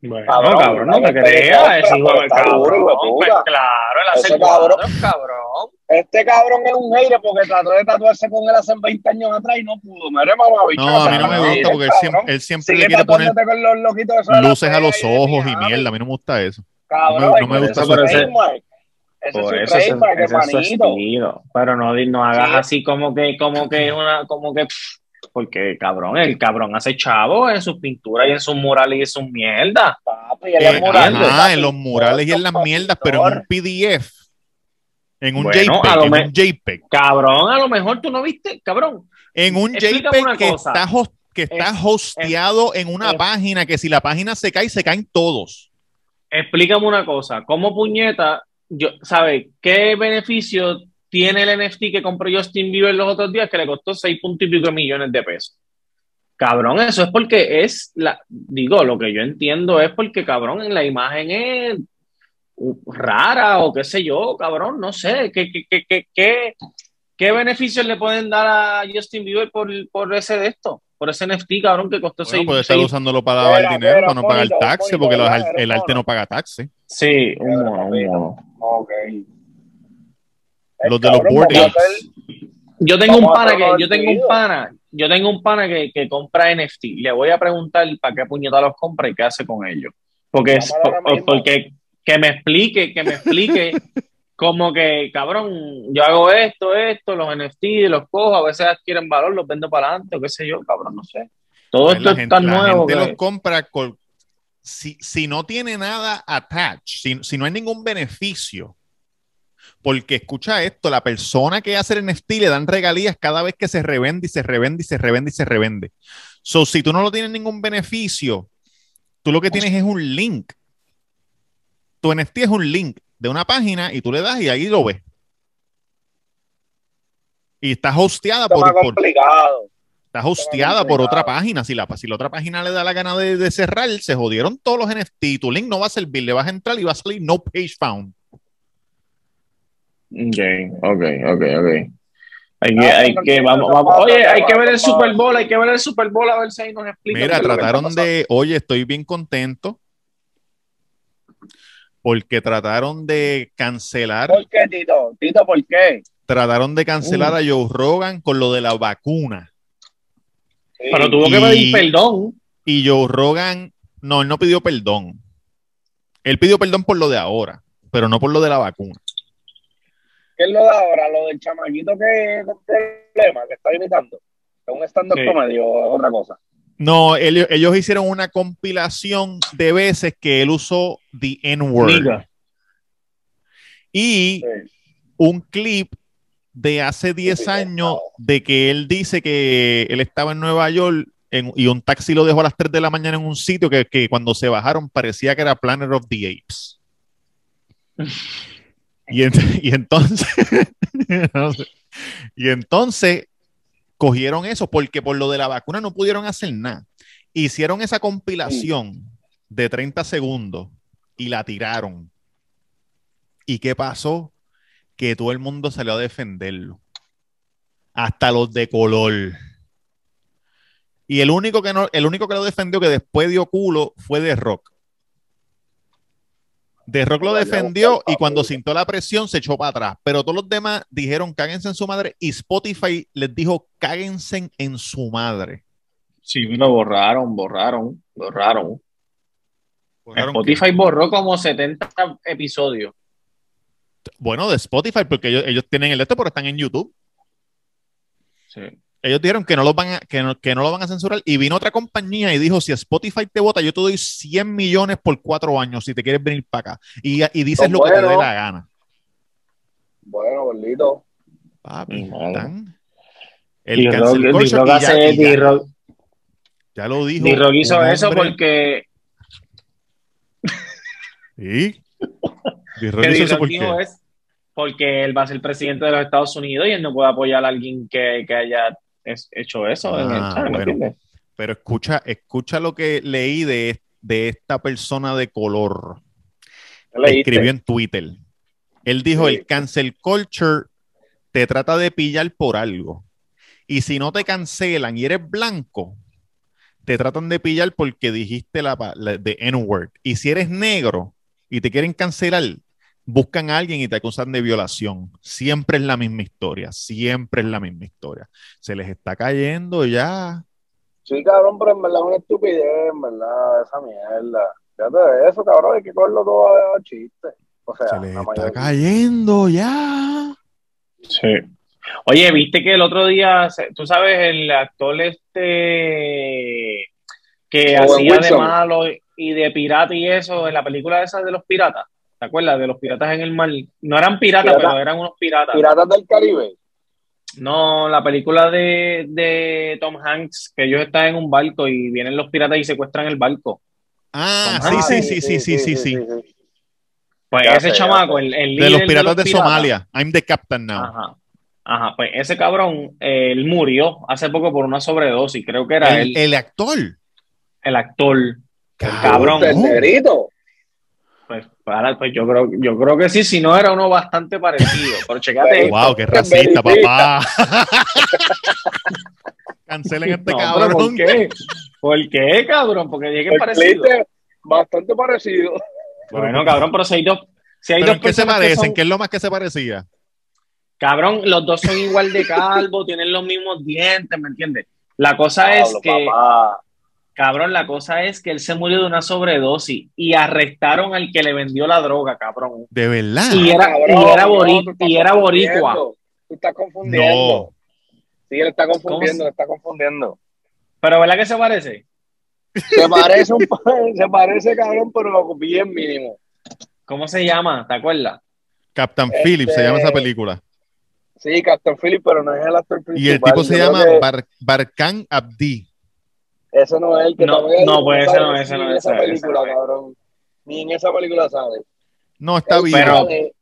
Bueno, Cabrón, cabrón, no te creas, está ese hijo cabrón. Pues claro, él hace el cabrón- cabrón. Este cabrón es un hater porque trató de tatuarse con él hace 20 años atrás y no pudo. Mamá, bicho, No, a mí no me gusta porque él siempre, él siempre le quiere poner los luces a los ojos y mierda. A mí no me gusta eso. Cabrón, No me- no me gusta es eso. Ese Por es eso su ese, trademark, ese es su estilo. Pero no, no hagas Sí. así como que, como que es una, como que, porque cabrón, el cabrón hace chavo en sus pinturas y en sus murales y en sus mierdas. Papi, Eh, ajá, papi. en los murales y en las mierdas, pero en un. PDF, en un Bueno, a JPEG, lo en me- un JPEG, Cabrón, a lo mejor tú no viste, cabrón. en un JPEG que cosa. está, host- que está Es- hosteado en una es- página que si la página se cae, se caen todos. Explícame una cosa, ¿cómo puñeta, yo, ¿sabes qué beneficio tiene el NFT que compró Justin Bieber los otros días que le costó seis puntos y pico millones de pesos? Cabrón, eso es porque es la, digo, lo que yo entiendo es porque, cabrón, en la imagen es rara o qué sé yo, cabrón, no sé, ¿qué, qué, qué, qué, qué, qué beneficios le pueden dar a Justin Bieber por, por ese de esto? Por ese NFT, cabrón, que costó Bueno, seis, puede estar seis- usándolo para lavar dinero, para no pagar bonito, taxes, bonito, porque el Eres arte no paga taxes. Sí, un mono, un mono. Ok. Los de los board hacer- Yo tengo un pana que, yo tengo un pana, yo tengo un pana que, que compra NFT. Le voy a preguntar para qué puñeta los compra y qué hace con ellos. Porque es por- porque que me explique, que me explique como que, cabrón, yo hago esto, esto, los NFT, los cojo, a veces adquieren valor, los vendo para adelante, o qué sé yo, cabrón, no sé. Todo Pues esto es tan la nuevo gente que- los compra con- si, si no tiene nada attached, si, si no hay ningún beneficio. Porque escucha esto, la persona que hace el NFT le dan regalías cada vez que se revende y se revende y se revende y se revende. So, si tú no lo tienes ningún beneficio, tú lo que tienes es un link. Tu NFT es un link de una página y tú le das y ahí lo ves. Y está hosteada Esto es por, por, complicado. Está hosteada por otra página. Si la, si la otra página le da la gana de, de cerrar, se jodieron todos los NFT. Tu link no va a servir, le vas a entrar y va a salir no page found. Ok, ok, ok, ok. Hay que, hay que, vamos, vamos. Oye, hay que ver el. Super Bowl, hay que ver el Super Bowl a ver si ahí nos explican. Mira, trataron de, oye, estoy bien contento porque trataron de cancelar, ¿Por qué, Tito? Tito, ¿por qué? trataron de cancelar Uh. a Joe Rogan con lo de la vacuna. Sí. Pero tuvo que pedir perdón. Y Joe Rogan, no, él no pidió perdón. Él pidió perdón por lo de ahora, pero no por lo de la vacuna. ¿Qué es lo de ahora? Lo del chamaquito que con problema, que está imitando. Es un stand-up Sí. comedy o es otra cosa. No, ellos, ellos hicieron una compilación de veces que él usó the N-word y Sí. un clip de hace 10 sí, años de que él dice que él estaba en Nueva York en- y un taxi lo dejó a las 3 de la mañana en un sitio que, que cuando se bajaron parecía que era Planet of the Apes. Y, y entonces, y entonces cogieron eso porque por lo de la vacuna no pudieron hacer nada. Hicieron esa compilación de 30 segundos y la tiraron. ¿Y qué pasó? Que todo el mundo salió a defenderlo. Hasta los de color. Y el único que no, el único que lo defendió que después dio culo fue The Rock. The Rock lo defendió y cuando sintió la presión se echó para atrás. Pero todos los demás dijeron cáguense en su madre y Spotify les dijo cáguense en su madre. Sí, lo borraron, borraron, borraron. Borraron Spotify borró como 70 episodios. Bueno, de Spotify, porque ellos, ellos tienen el de esto, pero están en YouTube. Sí. Ellos dijeron que no, los van a, que, no, que no lo van a censurar y vino otra compañía y dijo, si Spotify te vota, yo te doy 100 millones por cuatro años si te quieres venir para acá. Y, y dices Son lo que te dé la gana. Bueno, gordito. Papi, están- El cancel culture y ya- y lo dijo. D-Rock hizo eso porque Sí. Dijo es porque él va a ser presidente de los Estados Unidos y él no puede apoyar a alguien que, que haya es- hecho eso. en el Ah, chat, ¿me bueno. entiendes? Pero escucha, escucha lo que leí de, de esta persona de color. Escribió en Twitter. Él dijo, Sí. el cancel culture te trata de pillar por algo. Y si no te cancelan y eres blanco, te tratan de pillar porque dijiste la, la- de N-word. Y si eres negro y te quieren cancelar, buscan a alguien y te acusan de violación. Siempre es la misma historia, siempre es la misma historia. Se les está cayendo ya. Sí, cabrón, pero en verdad es una estupidez, en verdad, esa mierda. Fíjate de eso, cabrón, hay que cogerlo todo a chiste. O sea, Se les está mayoría- cayendo ya. Sí. Oye, viste que el otro día, tú sabes, el actor este que Owen hacía de malo y de pirata y eso, en la película esa de los piratas, ¿te acuerdas? De los piratas en el mar. No eran piratas, Pirata- pero eran unos piratas. Piratas del Caribe. No, la película de, de Tom Hanks, que ellos están en un barco y vienen los piratas y secuestran el barco. Ah, sí, sí, sí, sí, sí, sí, sí. Pues Ya ese sé, chamaco, el, el De los líder piratas de, piratas. Somalia. I'm the captain now. Ajá. Ajá, pues ese cabrón, eh, él murió hace poco por una sobredosis, creo que era el, él, el actor. el actor. Cabrón. cabrón. El negrito. Pues, para, pues yo creo, yo creo que sí, si no era uno bastante parecido. Pero checate. Wow, qué racista, papá. Cancelen este No, cabrón. ¿Por qué? ¿Por qué, cabrón? Porque llegue El parecido. bastante parecido. Bueno, cabrón, pero si hay dos, si hay ¿Pero dos en qué se que parecen? son- ¿Qué es lo más que se parecía? Cabrón, los dos son igual de calvos, tienen los mismos dientes, ¿me entiendes? La cosa es que, papá. Cabrón, la cosa es que él se murió de una sobredosis y arrestaron al que le vendió la droga, cabrón. De verdad. Y era- Cabrón, y era no, bori- y era boricua. Tú estás confundiendo. No. Sí, él está confundiendo, ¿Cómo se- él está confundiendo. Pero ¿verdad que se parece? Se parece un se parece, cabrón, pero bien mínimo. ¿Cómo se llama? ¿Te acuerdas? Captain Este- Phillips se llama esa película. Sí, Captain Phillips, pero no es el actor principal. Y el tipo se Yo llama que Bar- Barkan Abdi. Ese no es el que No, no, pues ese sale no, ese ni no, en ese- esa película, es. cabrón. Ni en esa película sale. No, está Él vivo. Pero- sale-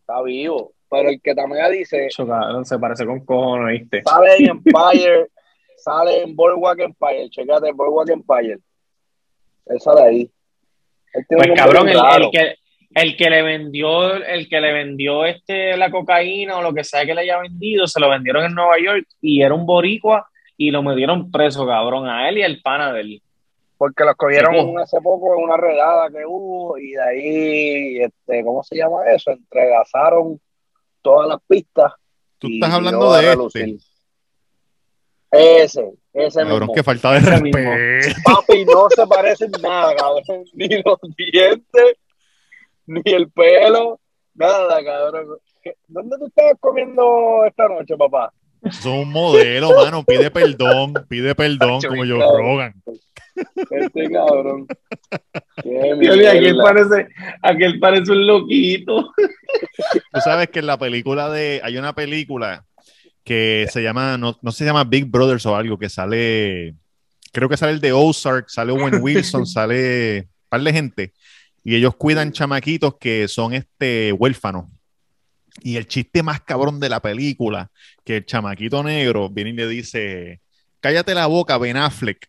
Está vivo. Pero el que también dice, Eso, cabrón, se parece con cojones, ¿viste? sale en Empire, sale en Boardwalk Empire. Checate Boardwalk Empire. Esa de ahí. Él Pues cabrón, el que el que le vendió, el que le vendió este la cocaína o lo que sea que le haya vendido, se lo vendieron en Nueva York y era un boricua y lo metieron preso, cabrón, a él y al pana de él. Porque los cogieron Sí, po. hace poco en una redada que hubo y de ahí, este, ¿cómo se llama eso? Entregazaron todas las pistas. Tú estás hablando de este. Ese, ese Cabrón, mismo. que falta de respeto. Papi, no se parecen nada, cabrón. Ni los dientes, ni el pelo, nada, cabrón. ¿Qué- ¿Dónde tú estabas comiendo esta noche, papá? Son un modelo, mano. Pide perdón, pide perdón, como yo rogan. Este cabrón. Mío, aquel mierda. parece, aquel parece un loquito. Tú sabes que en la película de. Hay una película que se llama. No, no se llama Big Brothers o algo, que sale. Creo que sale el de Ozark, sale Owen Wilson, sale un par de gente. Y ellos cuidan chamaquitos que son este huérfanos. Y el chiste más cabrón de la película, que el chamaquito negro viene y le dice: Cállate la boca, Ben Affleck.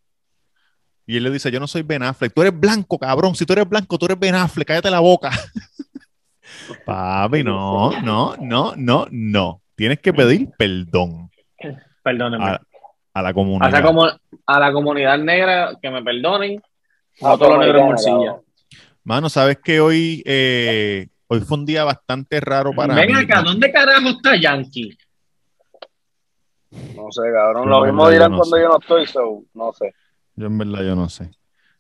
Y él le dice: Yo no soy Ben Affleck, tú eres blanco, cabrón. Si tú eres blanco, tú eres Ben Affleck, cállate la boca. Papi, no, no, no, no, no. Tienes que pedir perdón Perdónenme. a, a la A, comunidad. esa comu- a la comunidad negra, que me perdonen. A todos los negros en morcilla. Mano, sabes que hoy, eh, hoy fue un día bastante raro para Ven mí. acá, ¿dónde carajo está Yankee? No sé, cabrón. Yo Lo mismo dirán yo no cuando sé. yo no estoy, so, no sé. Yo en verdad yo no sé.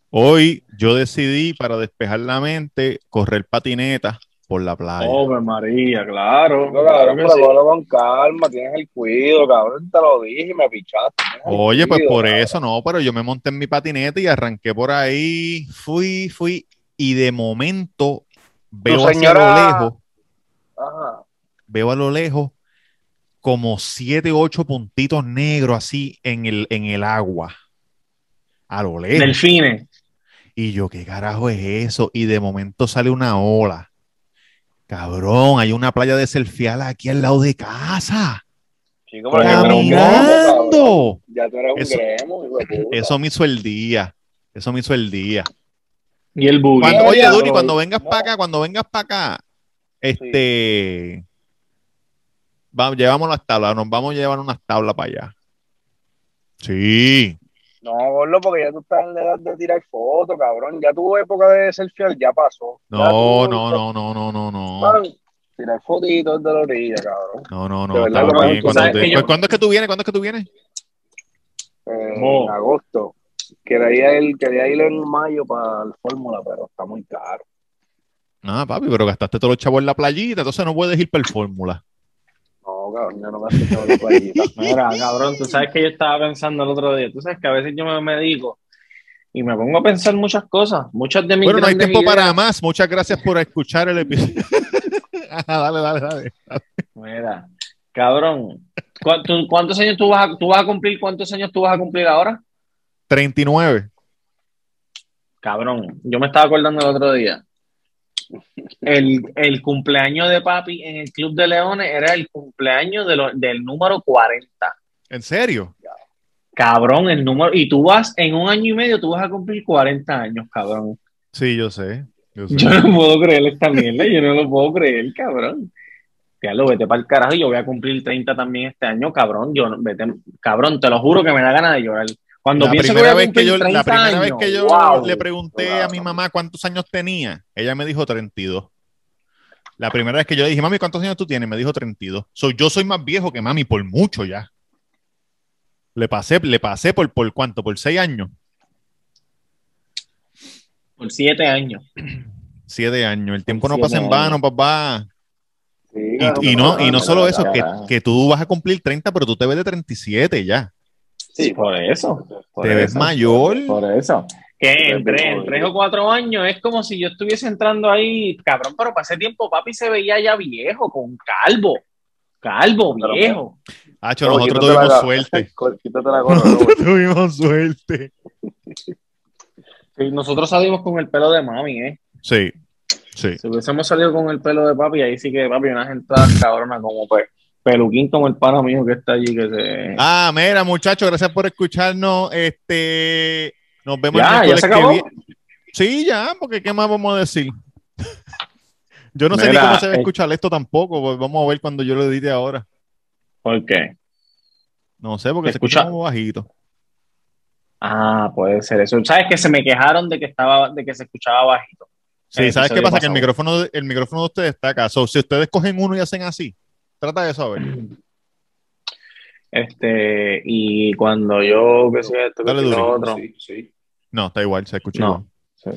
Hoy yo decidí para despejar la mente correr patineta por la playa. Pobre María, claro. No, cabrón, pero cógelo con calma, tienes el cuido, cabrón. Te lo dije y me pichaste. Oye, pues por cabrón. eso no, pero yo me monté en mi patineta y arranqué por ahí, fui, fui, y de momento veo hacia señora- lo lejos, Ajá. veo a lo lejos como siete, ocho puntitos negros así en el, en el agua. A lo lejos. Delfines. Y yo, ¿qué carajo es eso? Y de momento sale una ola. Cabrón, hay una playa de selfial aquí al lado de casa. Chico, ¡Caminando! Ya tú eres un Eso- gremo. Eso me hizo el día. Eso me hizo el día. Y el buggy. Cuando- oye, Duri, cuando vengas No. para acá, cuando vengas para acá, este. Va- llevamos las tablas, nos vamos a llevar unas tablas para allá. Sí. No, gordo, porque ya tú estás en la edad de tirar fotos, cabrón. Ya tu época de selfie ya pasó. No, no, no, no, no, no, no. Tirar fotitos de la orilla, cabrón. No, no, no. verdad, bien. Cuando sabes te- que yo- pues, ¿Cuándo es que tú vienes? ¿Cuándo es que tú vienes? Eh, Oh. En agosto. Quería ir, quería ir en mayo para el Fórmula, pero está muy caro. Ah, papi, pero gastaste todos los chavos en la playita, entonces no puedes ir para el Fórmula. No, cabrón, yo no me he escuchado la playita. Mira, cabrón, tú sabes que yo estaba pensando el otro día. Tú sabes que a veces yo me medico y me pongo a pensar muchas cosas. Muchas de mis Bueno, no hay tiempo para más. Muchas gracias por escuchar el episodio. Ajá, dale, dale, dale. Mira, cabrón. ¿cu- tú- ¿Cuántos años tú vas, a, tú vas a cumplir? ¿Cuántos años tú vas a cumplir ahora? 39. Cabrón, yo me estaba acordando el otro día. El, el cumpleaños de papi en el Club de Leones era el cumpleaños de lo- del número 40. ¿En serio? Cabrón, el número. Y tú vas, en un año y medio, tú vas a cumplir 40 años, cabrón. Sí, yo sé. Yo sé. Yo no puedo creer esta mierda, yo no lo puedo creer, cabrón. Ya lo vete para el carajo, yo voy a cumplir 30 también este año, cabrón. Yo no- vete, cabrón, te lo juro que me da ganas de llorar. Cuando La pienso que primera, a vez que yo, la 30 primera vez que yo wow. le pregunté a mi mamá cuántos años tenía, ella me dijo 32. La primera vez que yo le dije, mami, ¿cuántos años tú tienes? Me dijo 32. So, yo soy más viejo que mami por mucho ya. Le pasé, le pasé por, por cuánto, por seis años. Por 7 años. Siete años. El tiempo no Siete pasa en vano, papá. Sí, Y, y no, y no solo eso, que, que tú vas a cumplir 30, pero tú te ves de 37 ya. Sí, por eso. por Te ves eso, mayor. Por eso. Que en ves tres, en jodido. tres o cuatro años es como si yo estuviese entrando ahí, cabrón, pero para ese tiempo papi se veía ya viejo, con calvo. Calvo, Pero, viejo. Hacho, nosotros la tuvimos suerte. Quítate la gorra, Nosotros tuvimos suerte. Sí, nosotros salimos con el pelo de mami, ¿eh? Sí, sí. Si hubiésemos salido con el pelo de papi, ahí sí que papi, unas entradas cabronas como pues. Peluquín como el pana mío que está allí. Que se... Ah, mira, muchachos, gracias por escucharnos. Este, nos vemos Ya, el ya se que acabó. Sí, ya, porque ¿qué más vamos a decir? yo no sé ni cómo se va a eh. escuchar esto tampoco. pues Vamos a ver cuando yo lo edite ahora. ¿Por qué? No sé, porque Se escucha como bajito. Ah, puede ser eso. ¿Sabes que se me quejaron de que estaba, de que se escuchaba bajito? Sí, ¿sabes qué pasa? Que el micrófono, el micrófono de ustedes está acá. So, si ustedes cogen uno y hacen así, trata de saber. Este, y cuando yo, qué sé esto, que Dale sé duro. otro, Sí, sí. No, está igual, se escucha No. igual.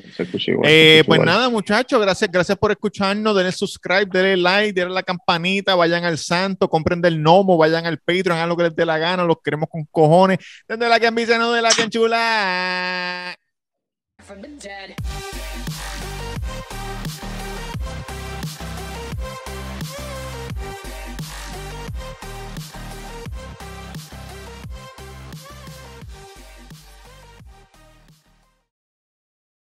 se, se escucha igual. se Eh, escucha pues igual. nada, muchachos, gracias, gracias por escucharnos. Denle subscribe, denle like, denle la campanita, vayan al santo, compren del gnomo, vayan al Patreon, hagan lo que les dé la gana, los queremos con cojones. Denle la que envicia, no de la que